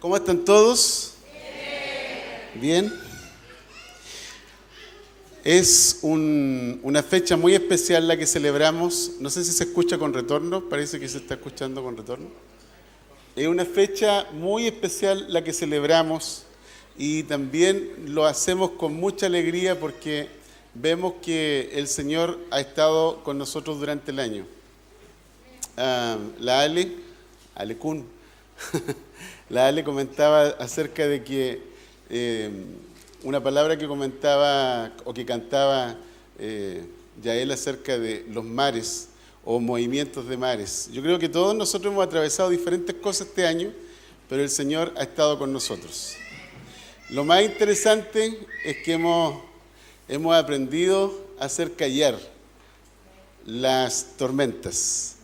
¿Cómo están todos? Bien. Es un- una fecha muy especial la que celebramos. No sé si se escucha con retorno, parece que se está escuchando con retorno. Es una fecha muy especial la que celebramos y también lo hacemos con mucha alegría porque vemos que el Señor ha estado con nosotros durante el año. Ah, la Ale, Ale Kun, la Ale comentaba acerca de que eh, una palabra que comentaba o que cantaba eh, Yael acerca de los mares o movimientos de mares. Yo creo que todos nosotros hemos atravesado diferentes cosas este año, pero el Señor ha estado con nosotros. Lo más interesante es que hemos, hemos aprendido a hacer callar las tormentas.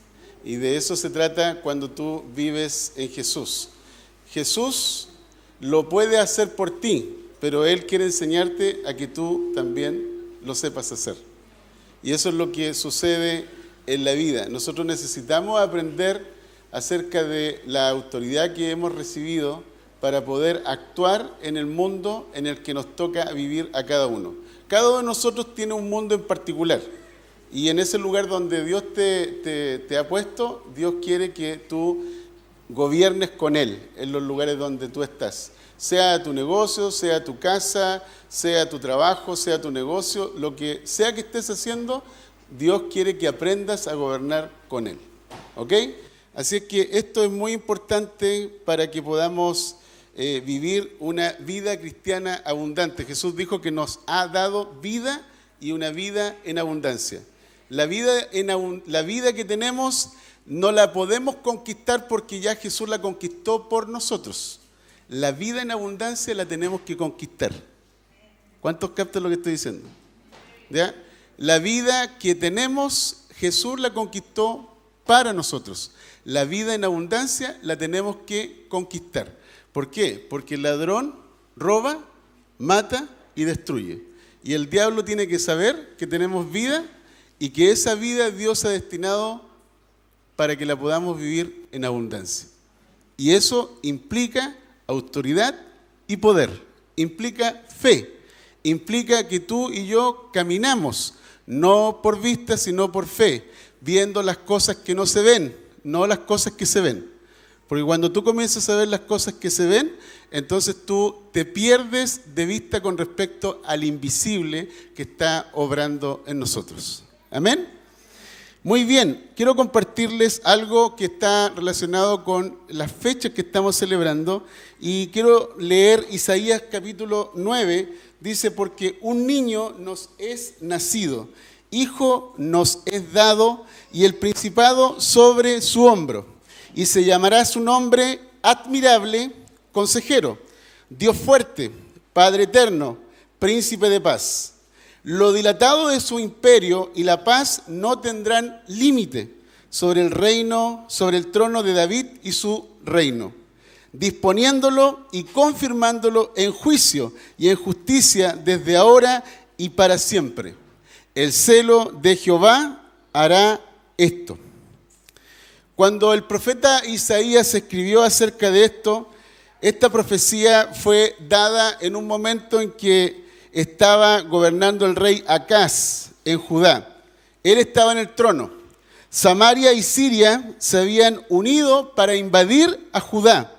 Y de eso se trata cuando tú vives en Jesús. Jesús lo puede hacer por ti, pero Él quiere enseñarte a que tú también lo sepas hacer. Y eso es lo que sucede en la vida. Nosotros necesitamos aprender acerca de la autoridad que hemos recibido para poder actuar en el mundo en el que nos toca vivir a cada uno. Cada uno de nosotros tiene un mundo en particular. Y en ese lugar donde Dios te, te- te ha puesto, Dios quiere que tú gobiernes con Él en los lugares donde tú estás. Sea tu negocio, sea tu casa, sea tu trabajo, sea tu negocio, lo que sea que estés haciendo, Dios quiere que aprendas a gobernar con Él. ¿Ok? Así es que esto es muy importante para que podamos eh, vivir una vida cristiana abundante. Jesús dijo que nos ha dado vida y una vida en abundancia. La vida, en la vida que tenemos no la podemos conquistar porque ya Jesús la conquistó por nosotros. La vida en abundancia la tenemos que conquistar. ¿Cuántos captan lo que estoy diciendo? ¿Ya? La vida que tenemos, Jesús la conquistó para nosotros. La vida en abundancia la tenemos que conquistar. ¿Por qué? Porque el ladrón roba, mata y destruye. Y el diablo tiene que saber que tenemos vida y que esa vida Dios ha destinado para que la podamos vivir en abundancia. Y eso implica autoridad y poder, implica fe, implica que tú y yo caminamos, no por vista, sino por fe, viendo las cosas que no se ven, no las cosas que se ven. Porque cuando tú comienzas a ver las cosas que se ven, entonces tú te pierdes de vista con respecto al invisible que está obrando en nosotros. Amén. Muy bien, quiero compartirles algo que está relacionado con las fechas que estamos celebrando y quiero leer Isaías capítulo 9, dice, porque un niño nos es nacido, hijo nos es dado y el principado sobre su hombro y se llamará su nombre admirable, consejero, Dios fuerte, Padre eterno, príncipe de paz. Lo dilatado de su imperio y la paz no tendrán límite sobre el reino, sobre el trono de David y su reino, disponiéndolo y confirmándolo en juicio y en justicia desde ahora y para siempre. El celo de Jehová hará esto. Cuando el profeta Isaías escribió acerca de esto, esta profecía fue dada en un momento en que estaba gobernando el rey Acaz en Judá. Él estaba en el trono. Samaria y Siria se habían unido para invadir a Judá.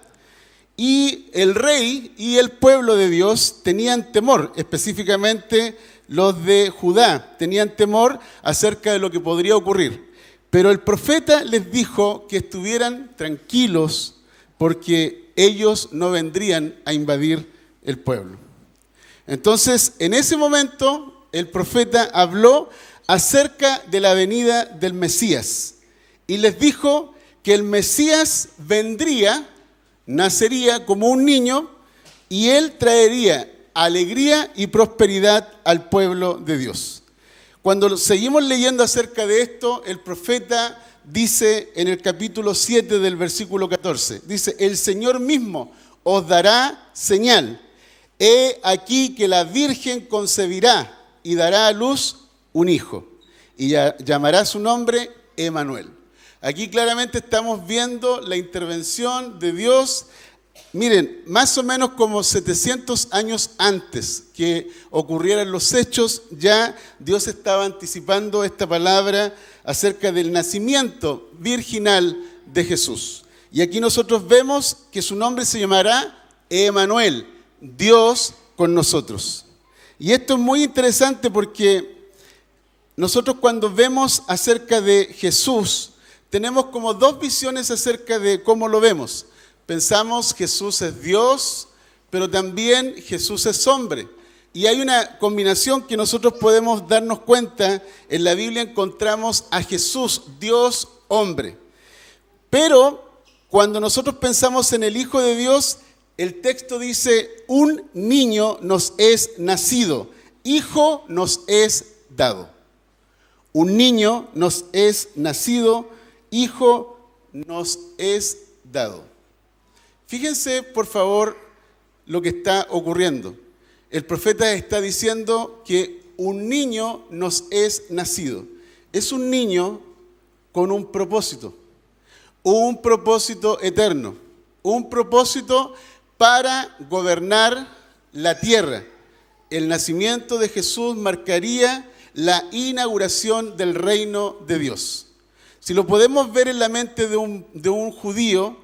Y el rey y el pueblo de Dios tenían temor, específicamente los de Judá, tenían temor acerca de lo que podría ocurrir. Pero el profeta les dijo que estuvieran tranquilos porque ellos no vendrían a invadir el pueblo. Entonces, en ese momento, el profeta habló acerca de la venida del Mesías y les dijo que el Mesías vendría, nacería como un niño y él traería alegría y prosperidad al pueblo de Dios. Cuando seguimos leyendo acerca de esto, el profeta dice en el capítulo 7 del versículo 14, dice, el Señor mismo os dará señal. He aquí que la Virgen concebirá y dará a luz un hijo y llamará su nombre Emanuel. Aquí claramente estamos viendo la intervención de Dios Miren, más o menos como 700 años antes que ocurrieran los hechos, ya Dios estaba anticipando esta palabra acerca del nacimiento virginal de Jesús. Y aquí nosotros vemos que su nombre se llamará Emanuel, Dios con nosotros. Y esto es muy interesante porque nosotros cuando vemos acerca de Jesús, tenemos como dos visiones acerca de cómo lo vemos. Pensamos Jesús es Dios, pero también Jesús es hombre. Y hay una combinación que nosotros podemos darnos cuenta. En la Biblia encontramos a Jesús, Dios, hombre. Pero cuando nosotros pensamos en el Hijo de Dios, el texto dice, un niño nos es nacido, hijo nos es dado. Un niño nos es nacido, hijo nos es dado. Fíjense, por favor, lo que está ocurriendo. El profeta está diciendo que un niño nos es nacido. Es un niño con un propósito, un propósito eterno, un propósito para gobernar la tierra. El nacimiento de Jesús marcaría la inauguración del reino de Dios. Si lo podemos ver en la mente de un, de un judío,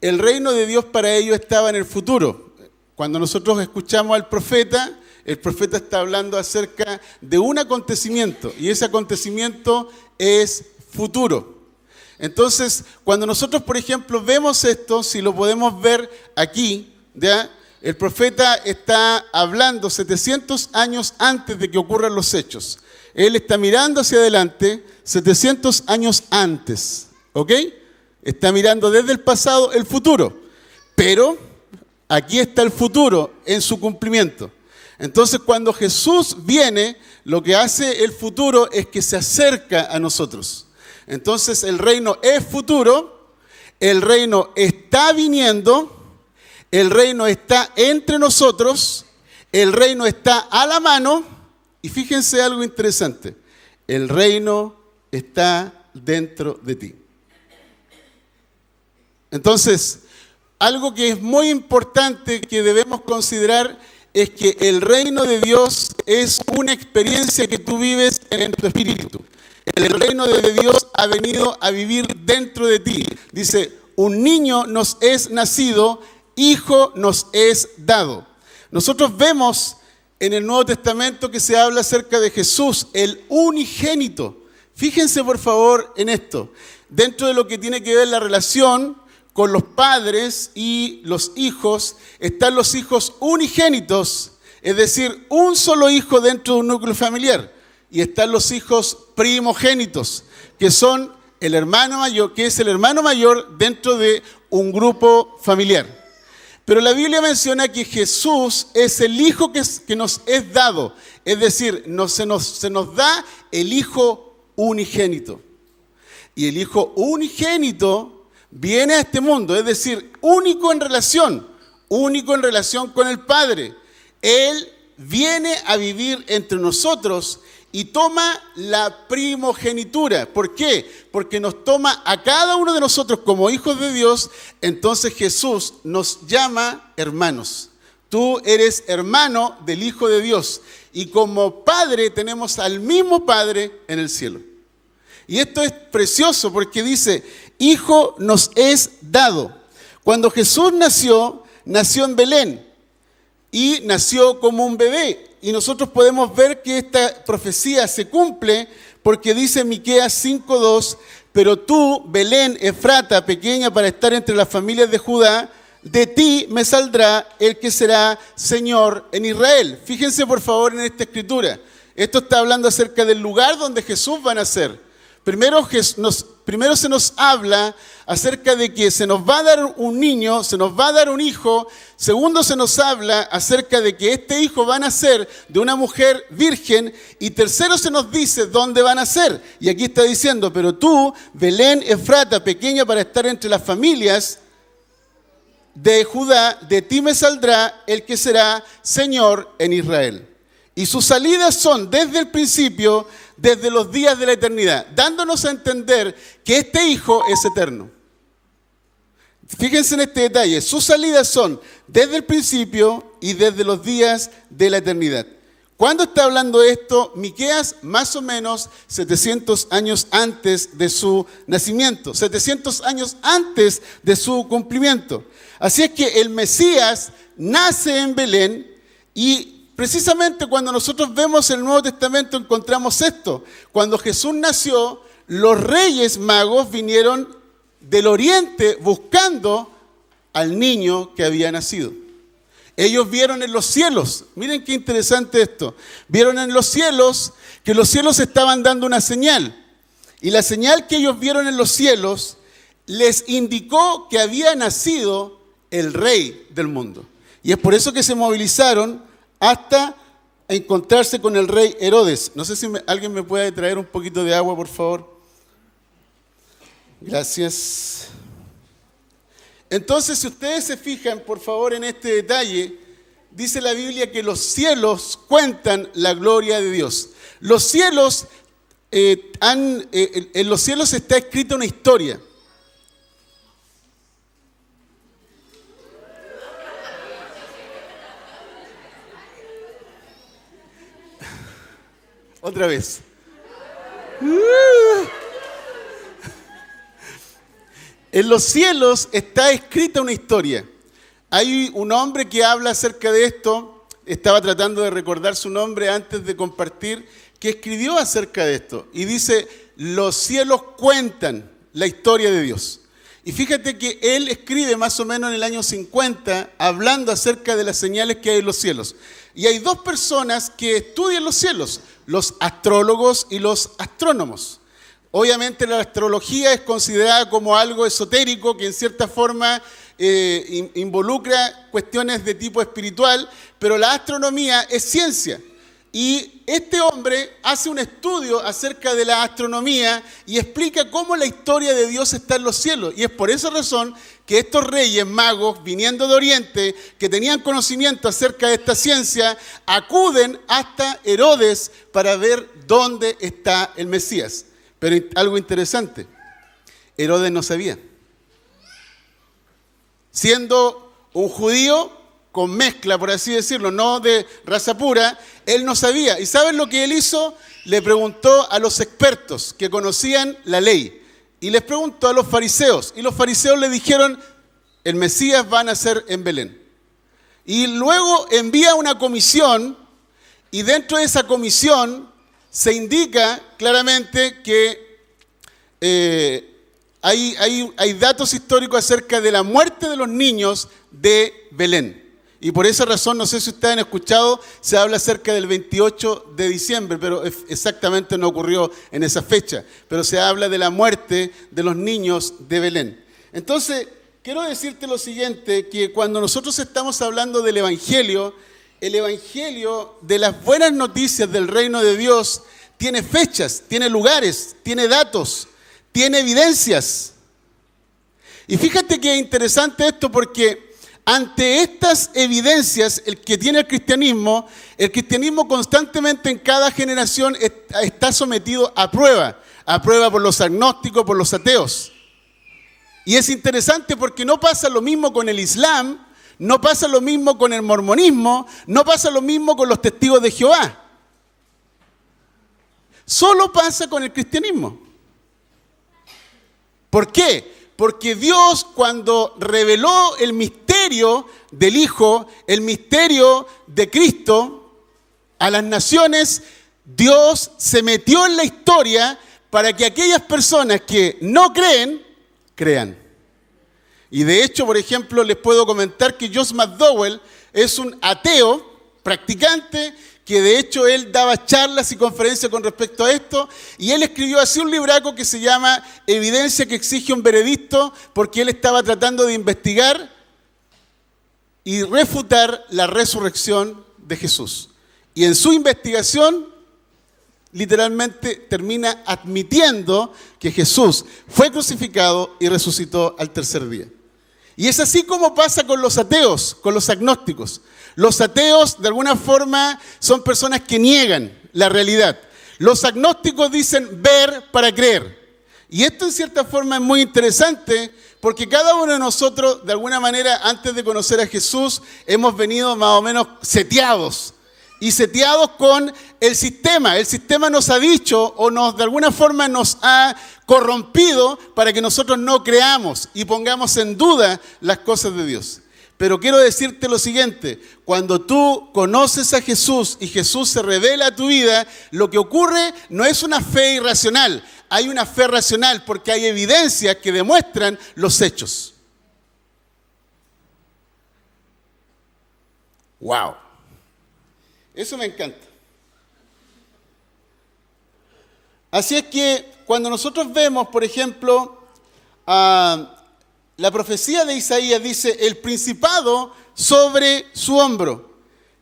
el reino de Dios para ellos estaba en el futuro. Cuando nosotros escuchamos al profeta, el profeta está hablando acerca de un acontecimiento y ese acontecimiento es futuro. Entonces, cuando nosotros, por ejemplo, vemos esto, si lo podemos ver aquí, ¿ya? el profeta está hablando 700 años antes de que ocurran los hechos. Él está mirando hacia adelante 700 años antes. ¿Ok? Está mirando desde el pasado el futuro. Pero aquí está el futuro en su cumplimiento. Entonces cuando Jesús viene, lo que hace el futuro es que se acerca a nosotros. Entonces el reino es futuro, el reino está viniendo, el reino está entre nosotros, el reino está a la mano y fíjense algo interesante, el reino está dentro de ti. Entonces, algo que es muy importante que debemos considerar es que el reino de Dios es una experiencia que tú vives en tu espíritu. El reino de Dios ha venido a vivir dentro de ti. Dice, un niño nos es nacido, hijo nos es dado. Nosotros vemos en el Nuevo Testamento que se habla acerca de Jesús, el unigénito. Fíjense por favor en esto. Dentro de lo que tiene que ver la relación con los padres y los hijos están los hijos unigénitos, es decir, un solo hijo dentro de un núcleo familiar. Y están los hijos primogénitos, que son el hermano mayor, que es el hermano mayor dentro de un grupo familiar. Pero la Biblia menciona que Jesús es el hijo que, nos es dado, es decir, se, nos, se nos da el hijo unigénito. Y el hijo unigénito viene a este mundo, es decir, único en relación, único en relación con el Padre. Él viene a vivir entre nosotros y toma la primogenitura. ¿Por qué? Porque nos toma a cada uno de nosotros como hijos de Dios, entonces Jesús nos llama hermanos. Tú eres hermano del Hijo de Dios y como Padre tenemos al mismo Padre en el cielo. Y esto es precioso porque dice, Hijo nos es dado. Cuando Jesús nació, nació en Belén y nació como un bebé. Y nosotros podemos ver que esta profecía se cumple porque dice Miqueas 5:2, pero tú, Belén, Efrata, pequeña para estar entre las familias de Judá, de ti me saldrá el que será Señor en Israel. Fíjense por favor en esta escritura. Esto está hablando acerca del lugar donde Jesús va a nacer. Primero, se nos habla acerca de que se nos va a dar un niño, se nos va a dar un hijo. Segundo, se nos habla acerca de que este hijo va a nacer de una mujer virgen. Y tercero, se nos dice dónde va a nacer. Y aquí está diciendo, pero tú, Belén Efrata, pequeña para estar entre las familias de Judá, de ti me saldrá el que será Señor en Israel. Y sus salidas son desde el principio, desde los días de la eternidad, dándonos a entender que este Hijo es eterno. Fíjense en este detalle, sus salidas son desde el principio y desde los días de la eternidad. ¿Cuándo está hablando esto? Miqueas más o menos 700 años antes de su nacimiento, 700 años antes de su cumplimiento. Así es que el Mesías nace en Belén y precisamente cuando nosotros vemos el Nuevo Testamento encontramos esto. Cuando Jesús nació, los reyes magos vinieron del oriente buscando al niño que había nacido. Ellos vieron en los cielos, miren qué interesante esto, vieron en los cielos que los cielos estaban dando una señal. Y la señal que ellos vieron en los cielos les indicó que había nacido el rey del mundo. Y es por eso que se movilizaron hasta encontrarse con el rey Herodes. No sé si alguien me puede traer un poquito de agua, por favor. Gracias. Entonces, si ustedes se fijan, por favor, en este detalle, dice la Biblia que los cielos cuentan la gloria de Dios. Los cielos, eh, han, eh, en los cielos está escrita una historia. Otra vez. En los cielos está escrita una historia. Hay un hombre que habla acerca de esto, estaba tratando de recordar su nombre antes de compartir, que escribió acerca de esto y dice, los cielos cuentan la historia de Dios. Y fíjate que él escribe más o menos en el año 50 hablando acerca de las señales que hay en los cielos. Y hay dos personas que estudian los cielos, los astrólogos y los astrónomos. Obviamente la astrología es considerada como algo esotérico que en cierta forma eh, involucra cuestiones de tipo espiritual, pero la astronomía es ciencia. Y este hombre hace un estudio acerca de la astronomía y explica cómo la historia de Dios está en los cielos. Y es por esa razón que estos reyes magos, viniendo de Oriente, que tenían conocimiento acerca de esta ciencia, acuden hasta Herodes para ver dónde está el Mesías. Pero algo interesante, Herodes no sabía. Siendo un judío con mezcla, por así decirlo, no de raza pura, él no sabía. ¿Y saben lo que él hizo? Le preguntó a los expertos que conocían la ley. Y les preguntó a los fariseos. Y los fariseos le dijeron, el Mesías va a nacer en Belén. Y luego envía una comisión y dentro de esa comisión se indica claramente que eh, hay, hay datos históricos acerca de la muerte de los niños de Belén. Y por esa razón, no sé si ustedes han escuchado, se habla acerca del 28 de diciembre, pero exactamente no ocurrió en esa fecha. Pero se habla de la muerte de los niños de Belén. Entonces, quiero decirte lo siguiente, que cuando nosotros estamos hablando del Evangelio, el Evangelio de las buenas noticias del reino de Dios tiene fechas, tiene lugares, tiene datos, tiene evidencias. Y fíjate que es interesante esto porque ante estas evidencias el que tiene el cristianismo, el cristianismo constantemente en cada generación está sometido a prueba, a prueba por los agnósticos, por los ateos. Y es interesante porque no pasa lo mismo con el Islam, no pasa lo mismo con el mormonismo, no pasa lo mismo con los testigos de Jehová. Solo pasa con el cristianismo. ¿Por qué? Porque Dios cuando reveló el misterio del Hijo, el misterio de Cristo a las naciones, Dios se metió en la historia para que aquellas personas que no creen, crean. Y de hecho, por ejemplo, les puedo comentar que Josh McDowell es un ateo practicante que de hecho él daba charlas y conferencias con respecto a esto, y él escribió así un libraco que se llama Evidencia que exige un veredicto, porque él estaba tratando de investigar y refutar la resurrección de Jesús. Y en su investigación, literalmente termina admitiendo que Jesús fue crucificado y resucitó al tercer día. Y es así como pasa con los ateos, con los agnósticos. Los ateos, de alguna forma, son personas que niegan la realidad. Los agnósticos dicen ver para creer. Y esto en cierta forma es muy interesante Porque cada uno de nosotros, de alguna manera, antes de conocer a Jesús, hemos venido más o menos seteados. Y seteados con el sistema. El sistema nos ha dicho o nos, de alguna forma nos ha corrompido para que nosotros no creamos y pongamos en duda las cosas de Dios. Pero quiero decirte lo siguiente, cuando tú conoces a Jesús y Jesús se revela a tu vida, lo que ocurre no es una fe irracional, hay una fe racional porque hay evidencias que demuestran los hechos. Wow. Eso me encanta. Así es que cuando nosotros vemos, por ejemplo, a la profecía de Isaías dice, el principado sobre su hombro.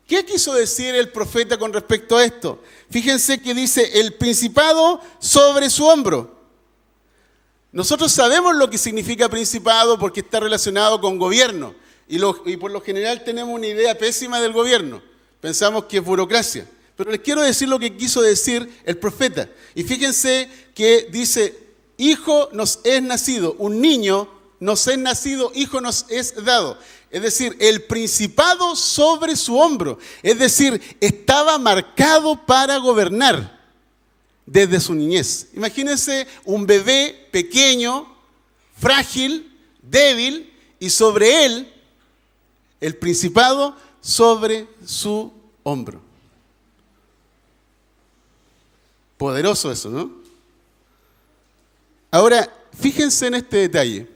¿Qué quiso decir el profeta con respecto a esto? Fíjense que dice, el principado sobre su hombro. Nosotros sabemos lo que significa principado porque está relacionado con gobierno y, por lo general tenemos una idea pésima del gobierno. Pensamos que es burocracia. Pero les quiero decir lo que quiso decir el profeta. Y fíjense que dice, hijo nos es nacido, un niño nos es nacido, hijo nos es dado. Es decir, el principado sobre su hombro. Es decir, estaba marcado para gobernar desde su niñez. Imagínense un bebé pequeño, frágil, débil, y sobre él el principado sobre su hombro. Poderoso eso, ¿no? Ahora, fíjense en este detalle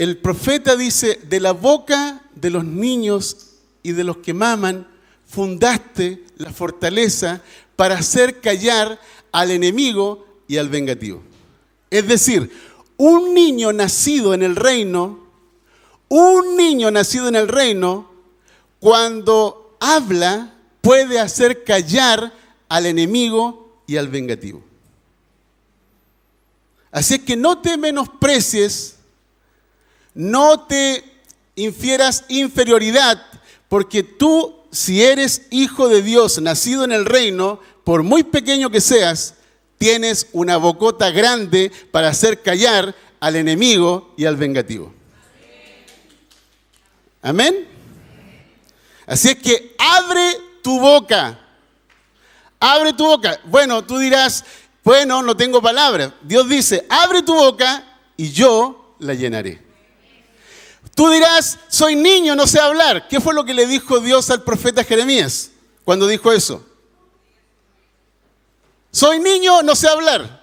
el profeta dice, de la boca de los niños y de los que maman, fundaste la fortaleza para hacer callar al enemigo y al vengativo. Es decir, un niño nacido en el reino, un niño nacido en el reino, cuando habla, puede hacer callar al enemigo y al vengativo. Así es que no te menosprecies no te infieras inferioridad, porque tú, si eres hijo de Dios, nacido en el reino, por muy pequeño que seas, tienes una bocota grande para hacer callar al enemigo y al vengativo. Amén. Así es que abre tu boca. Abre tu boca. Bueno, tú dirás, bueno, no tengo palabras. Dios dice, abre tu boca y yo la llenaré. Tú dirás, soy niño, no sé hablar. ¿Qué fue lo que le dijo Dios al profeta Jeremías cuando dijo eso? Soy niño, no sé hablar.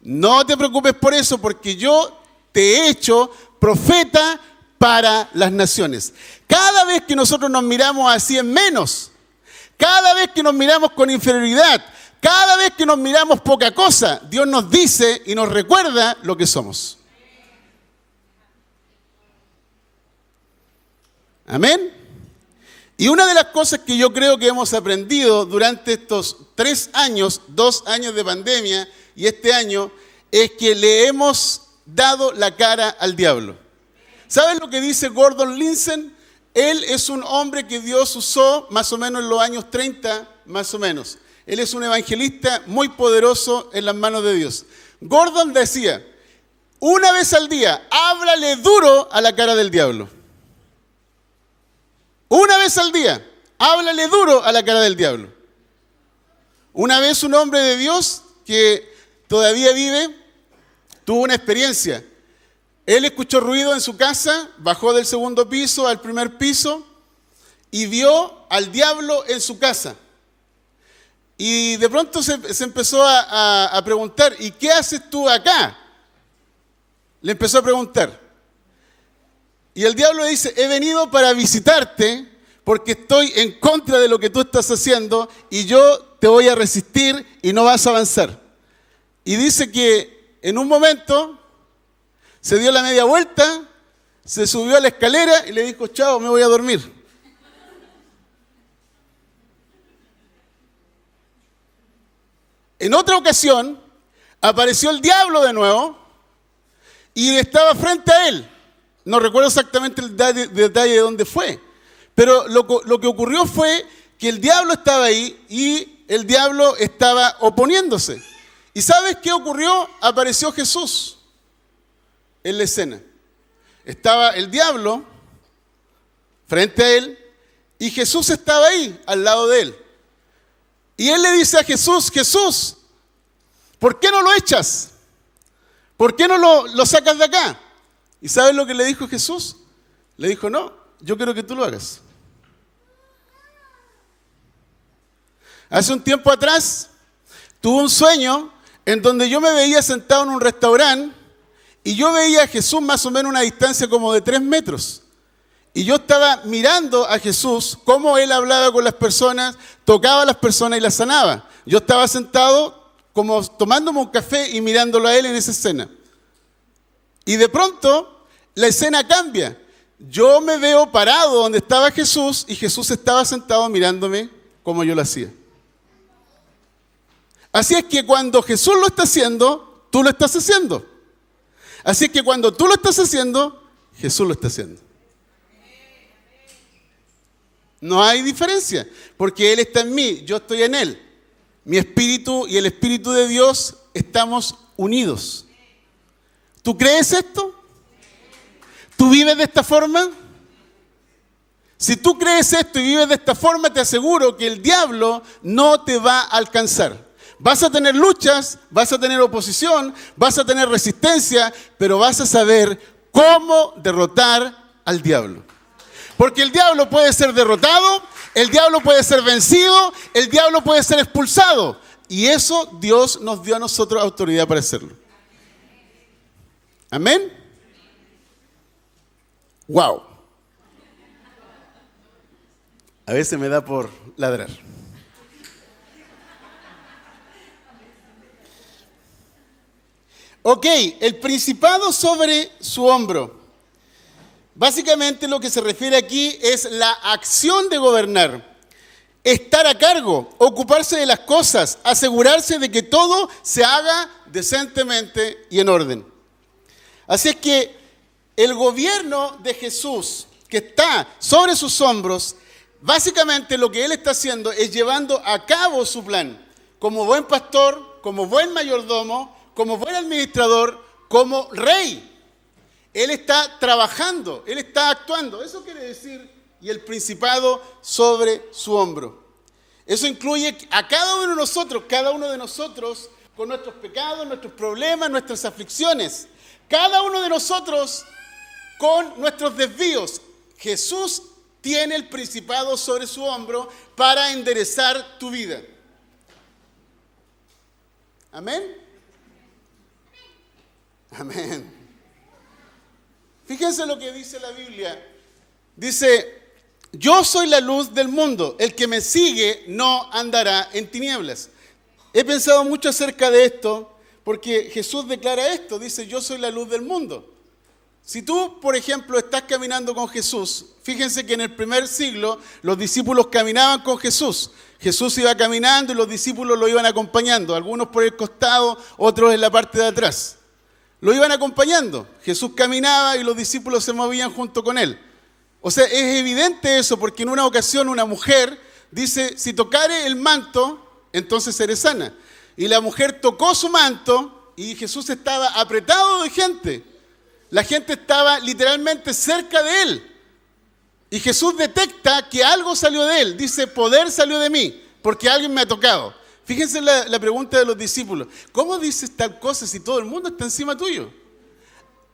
No te preocupes por eso, porque yo te he hecho profeta para las naciones. Cada vez que nosotros nos miramos así en menos, cada vez que nos miramos con inferioridad, cada vez que nos miramos poca cosa, Dios nos dice y nos recuerda lo que somos. Amén. Y una de las cosas que yo creo que hemos aprendido durante estos tres años, dos años de pandemia y este año, es que le hemos dado la cara al diablo. ¿Sabes lo que dice Gordon Linsen? Él es un hombre que Dios usó más o menos en los años 30, más o menos. Él es un evangelista muy poderoso en las manos de Dios. Gordon decía, una vez al día, háblale duro a la cara del diablo. Una vez al día, háblale duro a la cara del diablo. Una vez un hombre de Dios que todavía vive tuvo una experiencia. Él escuchó ruido en su casa, bajó del segundo piso al primer piso y vio al diablo en su casa. Y de pronto se, empezó a preguntar, ¿y qué haces tú acá? Le empezó a preguntar. Y el diablo le dice, he venido para visitarte porque estoy en contra de lo que tú estás haciendo y yo te voy a resistir y no vas a avanzar. Y dice que en un momento se dio la media vuelta, se subió a la escalera y le dijo, chao, me voy a dormir. En otra ocasión apareció el diablo de nuevo y estaba frente a él. No recuerdo exactamente el detalle de dónde fue. Pero lo, que ocurrió fue que el diablo estaba ahí y el diablo estaba oponiéndose. ¿Y sabes qué ocurrió? Apareció Jesús en la escena. estaba el diablo frente a él y Jesús estaba ahí, al lado de él. Y él le dice a Jesús, Jesús, ¿por qué no lo echas? ¿Por qué no lo, lo sacas de acá? ¿Y sabes lo que le dijo Jesús? Le dijo, no, yo quiero que tú lo hagas. Hace un tiempo atrás tuve un sueño en donde yo me veía sentado en un restaurante y yo veía a Jesús más o menos a una distancia como de tres metros. Y yo estaba mirando a Jesús, cómo él hablaba con las personas, tocaba a las personas y las sanaba. Yo estaba sentado como tomándome un café y mirándolo a él en esa escena. Y de pronto la escena cambia. Yo me veo parado donde estaba Jesús y Jesús estaba sentado mirándome como yo lo hacía. Así es que cuando Jesús lo está haciendo, tú lo estás haciendo. Así es que cuando tú lo estás haciendo, Jesús lo está haciendo. No hay diferencia, porque Él está en mí, yo estoy en Él. Mi espíritu y el espíritu de Dios estamos unidos. ¿Tú crees esto? ¿Tú vives de esta forma? Si tú crees esto y vives de esta forma, te aseguro que el diablo no te va a alcanzar. Vas a tener luchas, vas a tener oposición, vas a tener resistencia, pero vas a saber cómo derrotar al diablo. Porque el diablo puede ser derrotado, el diablo puede ser vencido, el diablo puede ser expulsado. Y eso Dios nos dio a nosotros autoridad para hacerlo. Amén. Wow. A veces me da por ladrar. Ok, el principado sobre su hombro. Básicamente lo que se refiere aquí es la acción de gobernar, estar a cargo, ocuparse de las cosas, asegurarse de que todo se haga decentemente y en orden. Así es que el gobierno de Jesús que está sobre sus hombros, básicamente lo que él está haciendo es llevando a cabo su plan, como buen pastor, como buen mayordomo, como buen administrador, como rey. Él está trabajando, Él está actuando. Eso quiere decir, y el principado sobre su hombro. Eso incluye a cada uno de nosotros, cada uno de nosotros con nuestros pecados, nuestros problemas, nuestras aflicciones. Cada uno de nosotros con nuestros desvíos. Jesús tiene el principado sobre su hombro para enderezar tu vida. Amén. Amén. Fíjense lo que dice la Biblia. Dice, yo soy la luz del mundo. El que me sigue no andará en tinieblas. He pensado mucho acerca de esto porque Jesús declara esto. Dice, yo soy la luz del mundo. Si tú, por ejemplo, estás caminando con Jesús, fíjense que en el primer siglo los discípulos caminaban con Jesús. Jesús iba caminando y los discípulos lo iban acompañando, algunos por el costado, otros en la parte de atrás. Lo iban acompañando. Jesús caminaba y los discípulos se movían junto con él. O sea, es evidente eso porque en una ocasión una mujer dice, si tocare el manto, entonces seré sana. Y la mujer tocó su manto y Jesús estaba apretado de gente. La gente estaba literalmente cerca de él. Y Jesús detecta que algo salió de él. Dice, poder salió de mí porque alguien me ha tocado. Fíjense la, pregunta de los discípulos. ¿Cómo dices tal cosa si todo el mundo está encima tuyo?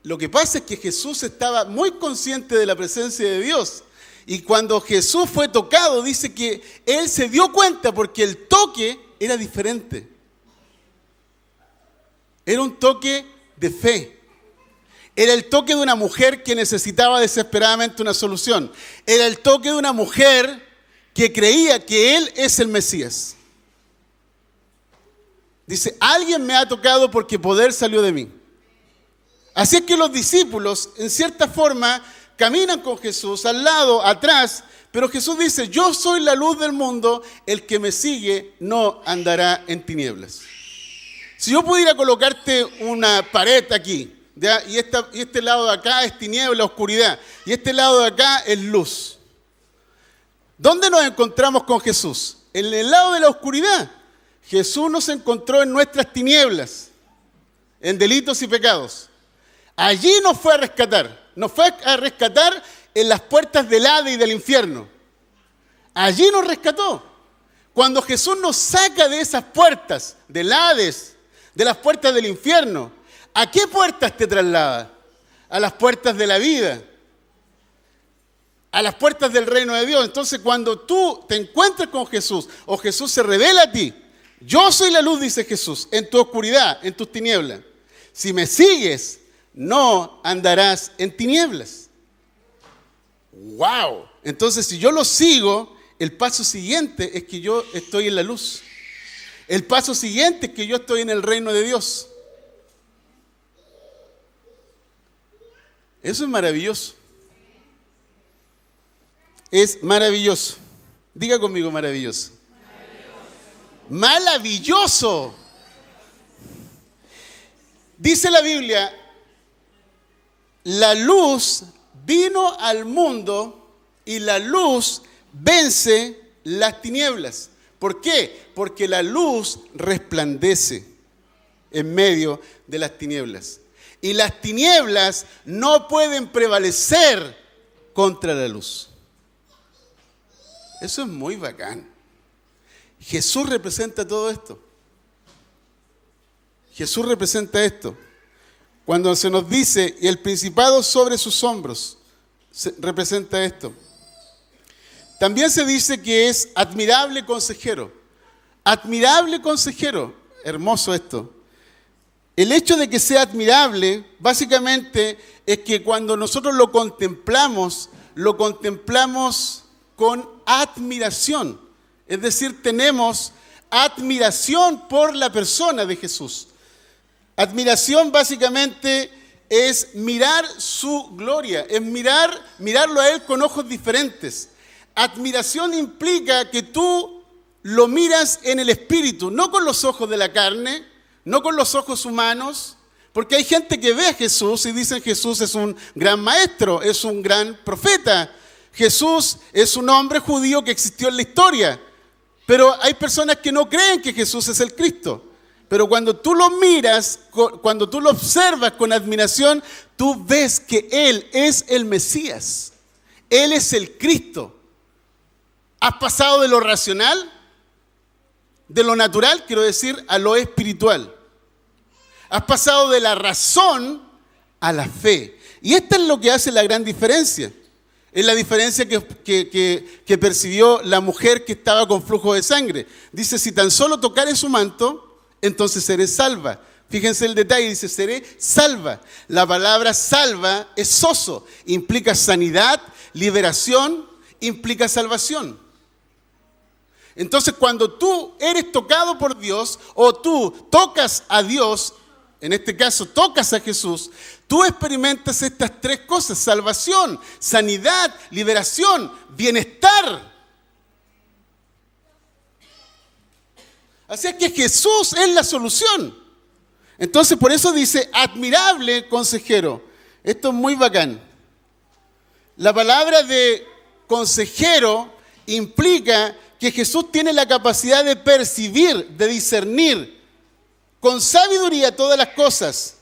Lo que pasa es que Jesús estaba muy consciente de la presencia de Dios. Y cuando Jesús fue tocado, dice que él se dio cuenta porque el toque era diferente. Era un toque de fe. Era el toque de una mujer que necesitaba desesperadamente una solución. Era el toque de una mujer que creía que Él es el Mesías. Dice, alguien me ha tocado porque poder salió de mí. Así es que los discípulos, en cierta forma, caminan con Jesús al lado, atrás, pero Jesús dice, yo soy la luz del mundo, el que me sigue no andará en tinieblas. Si yo pudiera colocarte una pared aquí, y, y este lado de acá es tiniebla, oscuridad, y este lado de acá es luz. ¿Dónde nos encontramos con Jesús? En el lado de la oscuridad. Jesús nos encontró en nuestras tinieblas, en delitos y pecados. Allí nos fue a rescatar. Nos fue a rescatar en las puertas del Hades y del infierno. Allí nos rescató. Cuando Jesús nos saca de esas puertas, del Hades, de las puertas del infierno, ¿a qué puertas te traslada? A las puertas de la vida, a las puertas del reino de Dios. Entonces cuando tú te encuentras con Jesús o Jesús se revela a ti, yo soy la luz, dice Jesús, en tu oscuridad, en tus tinieblas. Si me sigues, no andarás en tinieblas. ¡Wow! Entonces, si yo lo sigo, el paso siguiente es que yo estoy en la luz. El paso siguiente es que yo estoy en el reino de Dios. Eso es maravilloso. Es maravilloso. Diga conmigo maravilloso. Maravilloso. Dice la Biblia, la luz vino al mundo y la luz vence las tinieblas. ¿Por qué? Porque la luz resplandece en medio de las tinieblas. Y las tinieblas no pueden prevalecer contra la luz. Eso es muy bacán. Jesús representa todo esto. Jesús representa esto. Cuando se nos dice, y el principado sobre sus hombros, representa esto. También se dice que es admirable consejero. Admirable consejero. Hermoso esto. El hecho de que sea admirable, básicamente, es que cuando nosotros lo contemplamos, lo contemplamos con admiración. Es decir, tenemos admiración por la persona de Jesús. Admiración básicamente es mirar su gloria, es mirar, mirarlo a Él con ojos diferentes. Admiración implica que tú lo miras en el espíritu, no con los ojos de la carne, no con los ojos humanos, porque hay gente que ve a Jesús y dicen Jesús es un gran maestro, es un gran profeta. Jesús es un hombre judío que existió en la historia, pero hay personas que no creen que Jesús es el Cristo. Pero cuando tú lo miras, cuando tú lo observas con admiración, tú ves que Él es el Mesías. Él es el Cristo. Has pasado de lo racional, de lo natural, quiero decir, a lo espiritual. Has pasado de la razón a la fe. Y esta es lo que hace la gran diferencia. Es la diferencia que, que percibió la mujer que estaba con flujo de sangre. Dice, si tan solo tocare su manto, entonces seré salva. Fíjense el detalle, dice, seré salva. La palabra salva es soso, implica sanidad, liberación, implica salvación. Entonces cuando tú eres tocado por Dios o tú tocas a Dios, en este caso tocas a Jesús, tú experimentas estas tres cosas, salvación, sanidad, liberación, bienestar. Así es que Jesús es la solución. Entonces, por eso dice, admirable consejero. Esto es muy bacán. La palabra de consejero implica que Jesús tiene la capacidad de percibir, de discernir con sabiduría todas las cosas,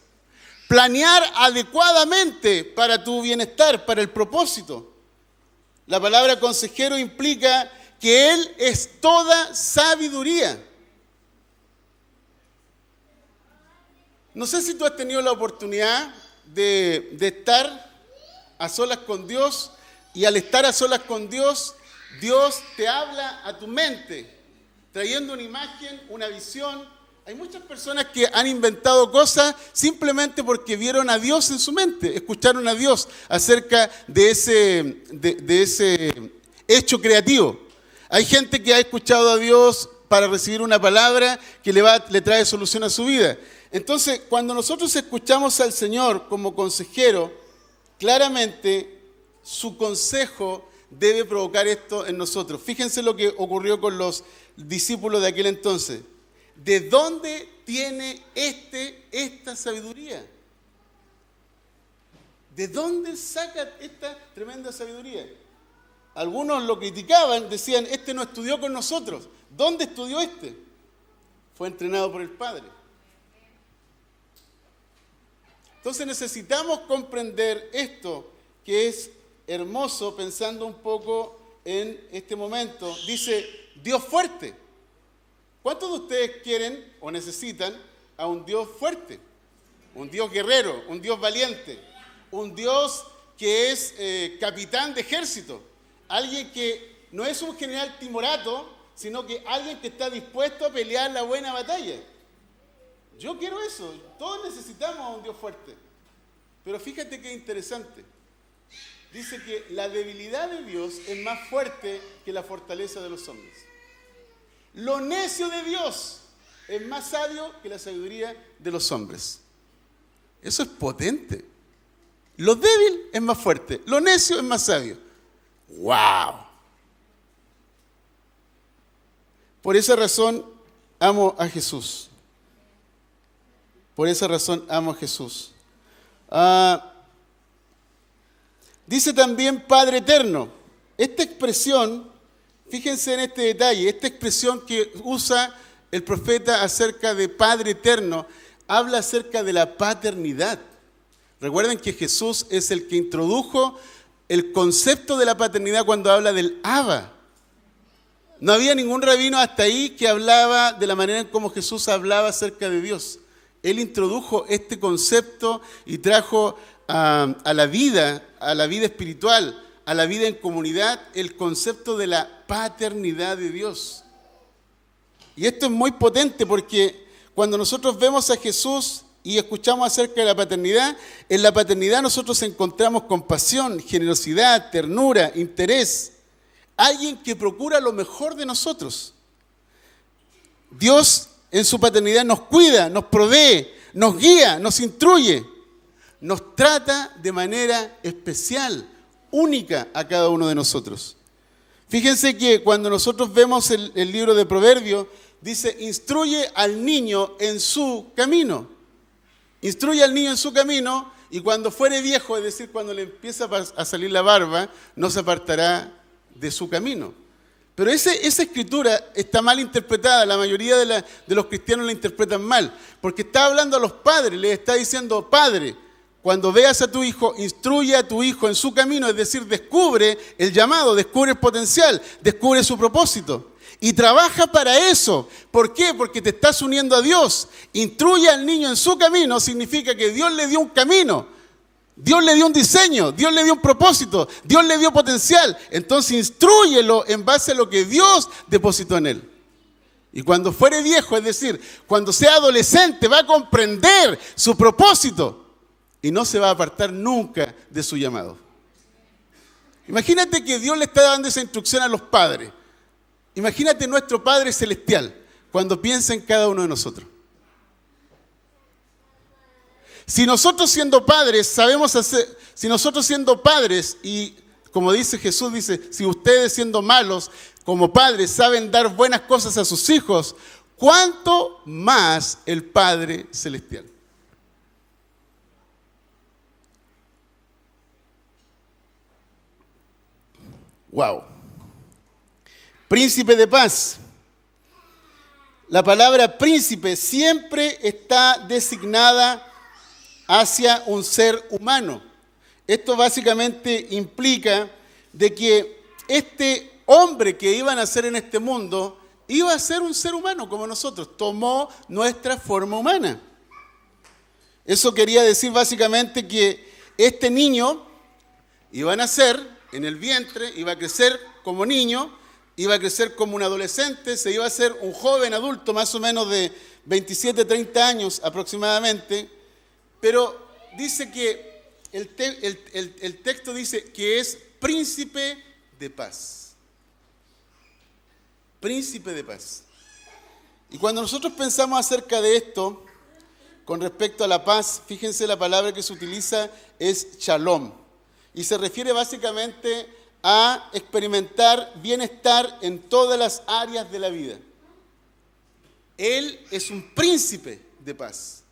planear adecuadamente para tu bienestar, para el propósito. La palabra consejero implica que Él es toda sabiduría. No sé si tú has tenido la oportunidad de, estar a solas con Dios y al estar a solas con Dios, Dios te habla a tu mente, trayendo una imagen, una visión. Hay muchas personas que han inventado cosas simplemente porque vieron a Dios en su mente, escucharon a Dios acerca de ese, de, ese hecho creativo. Hay gente que ha escuchado a Dios para recibir una palabra que le, va, le trae solución a su vida. Entonces, cuando nosotros escuchamos al Señor como consejero, claramente su consejo debe provocar esto en nosotros. Fíjense lo que ocurrió con los discípulos de aquel entonces. ¿De dónde tiene este esta sabiduría? ¿De dónde saca esta tremenda sabiduría? Algunos lo criticaban, decían, este no estudió con nosotros. ¿Dónde estudió este? Fue entrenado por el Padre. Entonces necesitamos comprender esto, que es hermoso pensando un poco en este momento. Dice, Dios fuerte. ¿Cuántos de ustedes quieren o necesitan a un Dios fuerte? Un Dios guerrero, un Dios valiente, un Dios que es eh, capitán de ejército, alguien que no es un general timorato, sino que alguien que está dispuesto a pelear la buena batalla. Yo quiero eso, todos necesitamos a un Dios fuerte. Pero fíjate qué interesante. Dice que la debilidad de Dios es más fuerte que la fortaleza de los hombres. Lo necio de Dios es más sabio que la sabiduría de los hombres. Eso es potente. Lo débil es más fuerte, lo necio es más sabio. ¡Wow! Por esa razón amo a Jesús. Por esa razón amo a Jesús. Ah, dice también Padre Eterno. Esta expresión, fíjense en este detalle, esta expresión que usa el profeta acerca de Padre Eterno, habla acerca de la paternidad. Recuerden que Jesús es el que introdujo el concepto de la paternidad cuando habla del Abba. No había ningún rabino hasta ahí que hablaba de la manera en cómo Jesús hablaba acerca de Dios. Él introdujo este concepto y trajo a, a, la vida, a la vida espiritual, a la vida en comunidad, el concepto de la paternidad de Dios. Y esto es muy potente porque cuando nosotros vemos a Jesús y escuchamos acerca de la paternidad, en la paternidad nosotros encontramos compasión, generosidad, ternura, interés. Alguien que procura lo mejor de nosotros. Dios en su paternidad nos cuida, nos provee, nos guía, nos instruye, nos trata de manera especial, única a cada uno de nosotros. Fíjense que cuando nosotros vemos el, libro de Proverbios, dice, instruye al niño en su camino. Instruye al niño en su camino y cuando fuere viejo, es decir, cuando le empieza a salir la barba, no se apartará de su camino. Pero esa escritura está mal interpretada, la mayoría de, de, los cristianos la interpretan mal, porque está hablando a los padres, les está diciendo, padre, cuando veas a tu hijo, instruye a tu hijo en su camino, es decir, descubre el llamado, descubre el potencial, descubre su propósito. Y trabaja para eso. ¿Por qué? Porque te estás uniendo a Dios. Instruye al niño en su camino significa que Dios le dio un camino. Dios le dio un diseño, Dios le dio un propósito, Dios le dio potencial. Entonces instruyelo en base a lo que Dios depositó en él. Y cuando fuere viejo, es decir, cuando sea adolescente, va a comprender su propósito y no se va a apartar nunca de su llamado. Imagínate que Dios le está dando esa instrucción a los padres. Imagínate nuestro Padre Celestial cuando piensa en cada uno de nosotros. Si nosotros siendo padres sabemos hacer, si nosotros siendo padres y como dice Jesús, dice, si ustedes siendo malos como padres saben dar buenas cosas a sus hijos, ¿cuánto más el Padre Celestial? Wow. Príncipe de paz. La palabra príncipe siempre está designada hacia un ser humano. Esto básicamente implica de que este hombre que iba a nacer en este mundo iba a ser un ser humano como nosotros, tomó nuestra forma humana. Eso quería decir básicamente que este niño iba a nacer en el vientre, iba a crecer como niño, iba a crecer como un adolescente, se iba a ser un joven adulto más o menos de 27, 30 años aproximadamente, pero dice que el, el, texto dice que es príncipe de paz. Príncipe de paz. Y cuando nosotros pensamos acerca de esto, con respecto a la paz, fíjense la palabra que se utiliza es shalom. Y se refiere básicamente a experimentar bienestar en todas las áreas de la vida. Él es un príncipe de paz.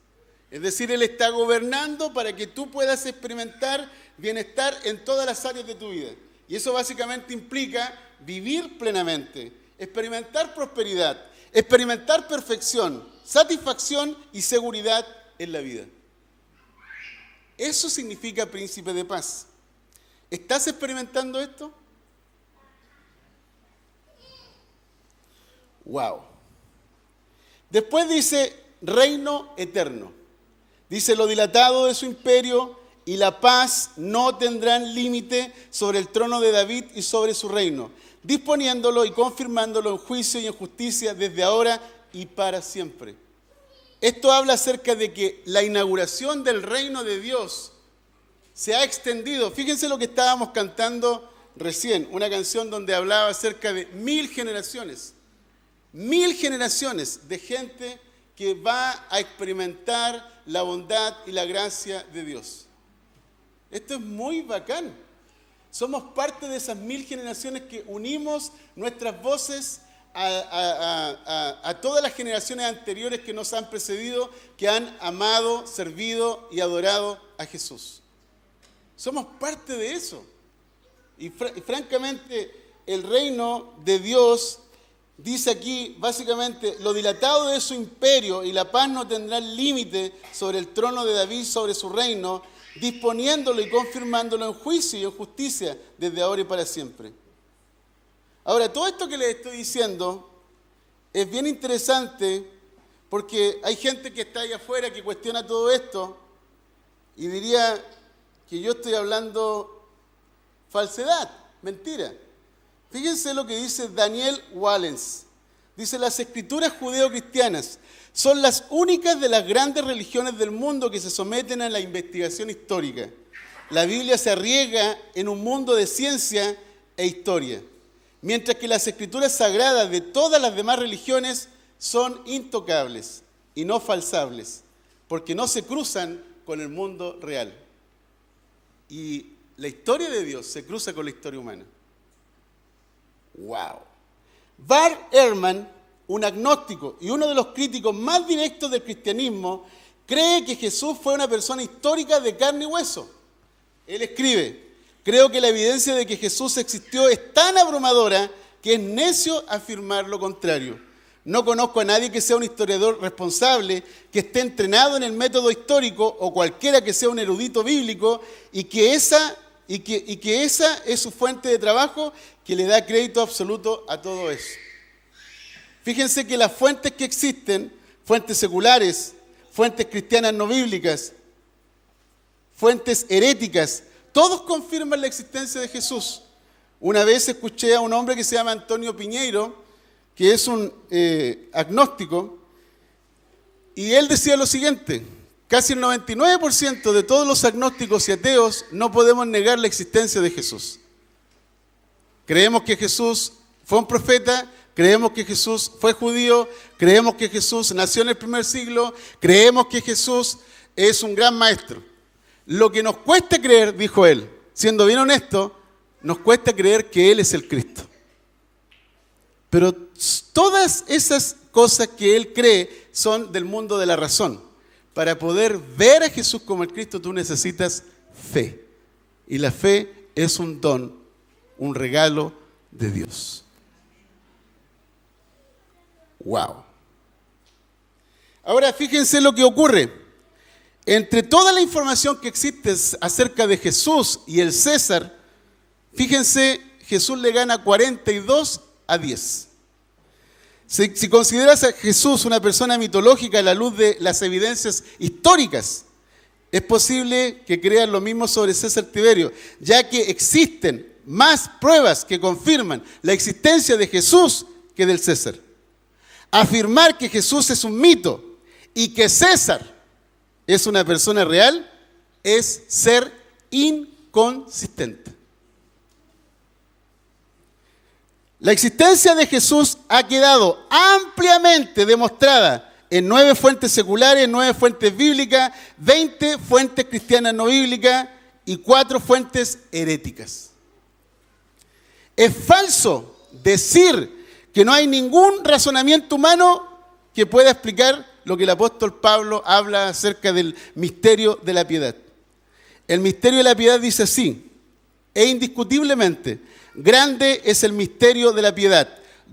Es decir, Él está gobernando para que tú puedas experimentar bienestar en todas las áreas de tu vida. Y eso básicamente implica vivir plenamente, experimentar prosperidad, experimentar perfección, satisfacción y seguridad en la vida. Eso significa príncipe de paz. ¿Estás experimentando esto? Wow. Después dice reino eterno. Dice lo dilatado de su imperio y la paz no tendrán límite sobre el trono de David y sobre su reino, disponiéndolo y confirmándolo en juicio y en justicia desde ahora y para siempre. Esto habla acerca de que la inauguración del reino de Dios se ha extendido. Fíjense lo que estábamos cantando recién, una canción donde hablaba acerca de mil generaciones, mil generaciones de gente que va a experimentar la bondad y la gracia de Dios. Esto es muy bacán. Somos parte de esas mil generaciones que unimos nuestras voces a, todas las generaciones anteriores que nos han precedido, que han amado, servido y adorado a Jesús. Somos parte de eso. Y, francamente, el reino de Dios dice aquí básicamente, lo dilatado de su imperio y la paz no tendrán límite sobre el trono de David, sobre su reino, disponiéndolo y confirmándolo en juicio y en justicia desde ahora y para siempre. Ahora, todo esto que les estoy diciendo es bien interesante porque hay gente que está allá afuera que cuestiona todo esto y diría que yo estoy hablando falsedad, mentira. Fíjense lo que dice Daniel Wallens. Dice, las escrituras judeo-cristianas son las únicas de las grandes religiones del mundo que se someten a la investigación histórica. La Biblia se arriesga en un mundo de ciencia e historia, mientras que las escrituras sagradas de todas las demás religiones son intocables y no falsables, porque no se cruzan con el mundo real. Y la historia de Dios se cruza con la historia humana. ¡Wow! Bar Ehrman un agnóstico y uno de los críticos más directos del cristianismo, cree que Jesús fue una persona histórica de carne y hueso. Él escribe, creo que la evidencia de que Jesús existió es tan abrumadora que es necio afirmar lo contrario. No conozco a nadie que sea un historiador responsable, que esté entrenado en el método histórico o cualquiera que sea un erudito bíblico y que esa, y que, y que esa es su fuente de trabajo que le da crédito absoluto a todo eso. Fíjense que las fuentes que existen, fuentes seculares, fuentes cristianas no bíblicas, fuentes heréticas, todos confirman la existencia de Jesús. Una vez escuché a un hombre que se llama Antonio Piñeiro, que es un eh, agnóstico, y él decía lo siguiente, casi el 99% de todos los agnósticos y ateos no podemos negar la existencia de Jesús. Creemos que Jesús fue un profeta, creemos que Jesús fue judío, creemos que Jesús nació en el primer siglo, creemos que Jesús es un gran maestro. Lo que nos cuesta creer, dijo él, siendo bien honesto, nos cuesta creer que Él es el Cristo. Pero todas esas cosas que Él cree son del mundo de la razón. Para poder ver a Jesús como el Cristo tú necesitas fe. Y la fe es un don, un regalo de Dios. Wow. Ahora fíjense lo que ocurre. Entre toda la información que existe acerca de Jesús y el César, fíjense, Jesús le gana 42 a 10. Si, si, consideras a Jesús una persona mitológica a la luz de las evidencias históricas, es posible que creas lo mismo sobre César Tiberio, ya que existen más pruebas que confirman la existencia de Jesús que del César. Afirmar que Jesús es un mito y que César es una persona real es ser inconsistente. La existencia de Jesús ha quedado ampliamente demostrada en nueve fuentes seculares, nueve fuentes bíblicas, veinte fuentes cristianas no bíblicas y cuatro fuentes heréticas. Es falso decir que no hay ningún razonamiento humano que pueda explicar lo que el apóstol Pablo habla acerca del misterio de la piedad. El misterio de la piedad dice así, e indiscutiblemente, grande es el misterio de la piedad.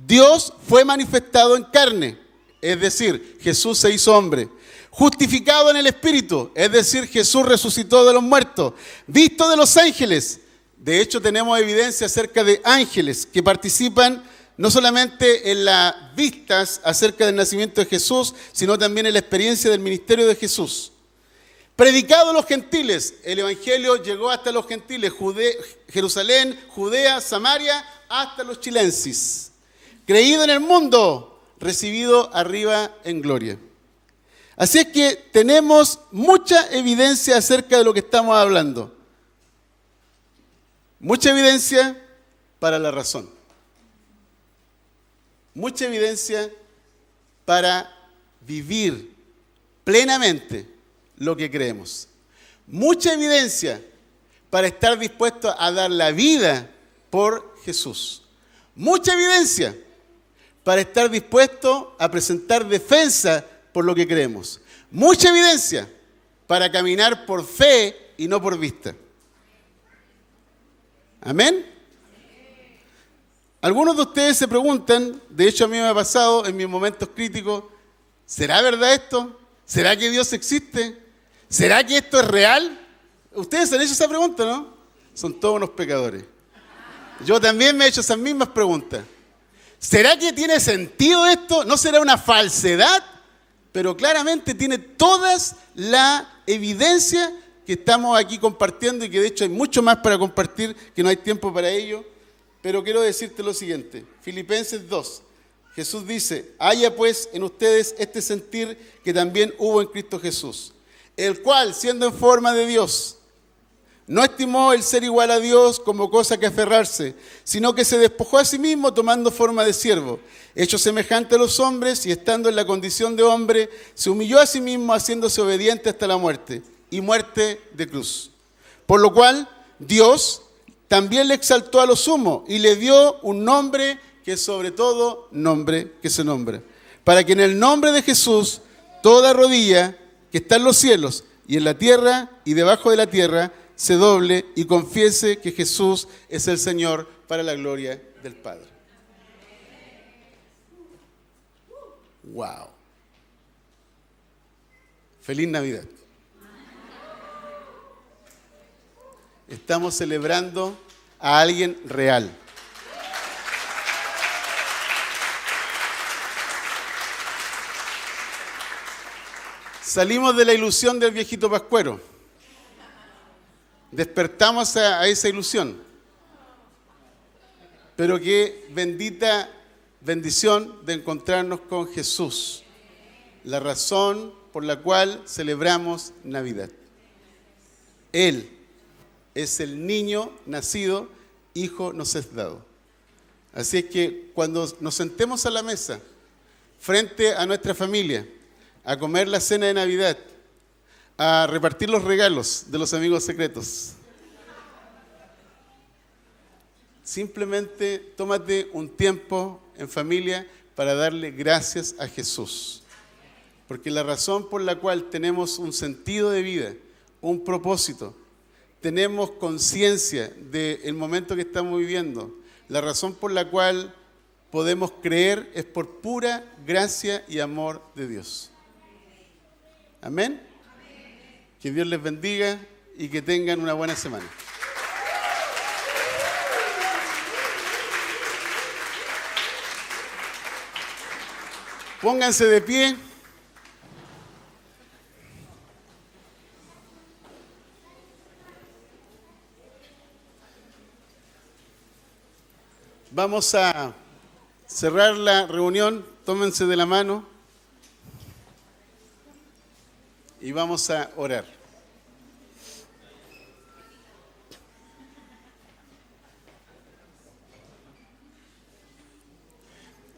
Dios fue manifestado en carne, es decir, Jesús se hizo hombre. Justificado en el Espíritu, es decir, Jesús resucitó de los muertos. Visto de los ángeles. De hecho, tenemos evidencia acerca de ángeles que participan no solamente en las vistas acerca del nacimiento de Jesús, sino también en la experiencia del ministerio de Jesús. Predicado a los gentiles, el Evangelio llegó hasta los gentiles, Jerusalén, Judea, Samaria, hasta los chilensis. Creído en el mundo, recibido arriba en gloria. Así es que tenemos mucha evidencia acerca de lo que estamos hablando. Mucha evidencia para la razón mucha evidencia para vivir plenamente lo que creemos. Mucha evidencia para estar dispuesto a dar la vida por Jesús. Mucha evidencia para estar dispuesto a presentar defensa por lo que creemos. Mucha evidencia para caminar por fe y no por vista. Amén. Algunos de ustedes se preguntan, de hecho a mí me ha pasado en mis momentos críticos, ¿será verdad esto? ¿Será que Dios existe? ¿Será que esto es real? Ustedes han hecho esa pregunta, ¿no? Son todos unos pecadores. Yo también me he hecho esas mismas preguntas. ¿Será que tiene sentido esto? ¿No será una falsedad? Pero claramente tiene toda la evidencia que estamos aquí compartiendo y que de hecho hay mucho más para compartir, que no hay tiempo para ello pero quiero decirte lo siguiente, Filipenses 2, Jesús dice, haya pues en ustedes este sentir que también hubo en Cristo Jesús, el cual, siendo en forma de Dios, no estimó el ser igual a Dios como cosa que aferrarse, sino que se despojó a sí mismo tomando forma de siervo, hecho semejante a los hombres y estando en la condición de hombre, se humilló a sí mismo haciéndose obediente hasta la muerte y muerte de cruz. Por lo cual Dios también le exaltó a lo sumo y le dio un nombre que sobre todo nombre que se nombra. Para que en el nombre de Jesús toda rodilla que está en los cielos y en la tierra y debajo de la tierra se doble y confiese que Jesús es el Señor para la gloria del Padre. Wow. Feliz Navidad. Estamos celebrando a alguien real. Salimos de la ilusión del viejito pascuero. Despertamos a, esa ilusión. Pero qué bendita bendición de encontrarnos con Jesús. La razón por la cual celebramos Navidad. Él es el niño nacido, hijo nos es dado. Así es que cuando nos sentemos a la mesa, frente a nuestra familia, a comer la cena de Navidad, a repartir los regalos de los amigos secretos, simplemente tómate un tiempo en familia para darle gracias a Jesús. Porque la razón por la cual tenemos un sentido de vida, un propósito, tenemos conciencia del momento que estamos viviendo. La razón por la cual podemos creer es por pura gracia y amor de Dios. Amén. Que Dios les bendiga y que tengan una buena semana. Pónganse de pie. Vamos a cerrar la reunión, tómense de la mano y vamos a orar.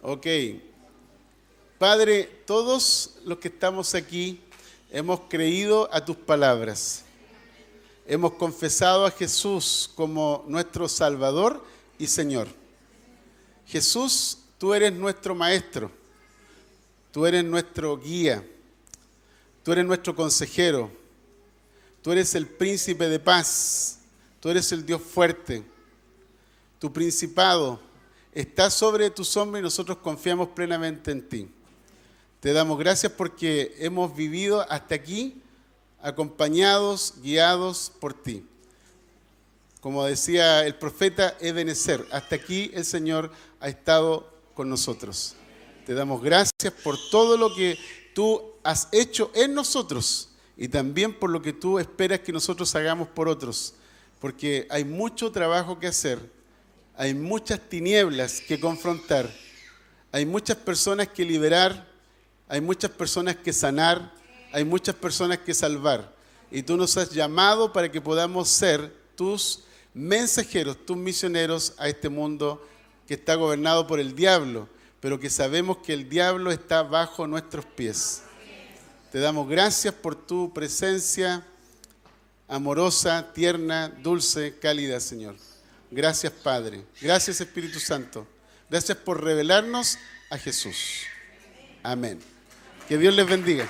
Ok. Padre, todos los que estamos aquí hemos creído a tus palabras. Hemos confesado a Jesús como nuestro Salvador y Señor. Jesús, tú eres nuestro maestro, tú eres nuestro guía, tú eres nuestro consejero, tú eres el príncipe de paz, tú eres el Dios fuerte, tu principado está sobre tus hombros y nosotros confiamos plenamente en ti. Te damos gracias porque hemos vivido hasta aquí acompañados, guiados por ti. Como decía el profeta Ebenezer, hasta aquí el Señor ha estado con nosotros. Te damos gracias por todo lo que tú has hecho en nosotros y también por lo que tú esperas que nosotros hagamos por otros, porque hay mucho trabajo que hacer, hay muchas tinieblas que confrontar, hay muchas personas que liberar, hay muchas personas que sanar, hay muchas personas que salvar. Y tú nos has llamado para que podamos ser tus mensajeros, tus misioneros a este mundo que está gobernado por el diablo, pero que sabemos que el diablo está bajo nuestros pies. Te damos gracias por tu presencia amorosa, tierna, dulce, cálida, Señor. Gracias, Padre. Gracias, Espíritu Santo. Gracias por revelarnos a Jesús. Amén. Que Dios les bendiga.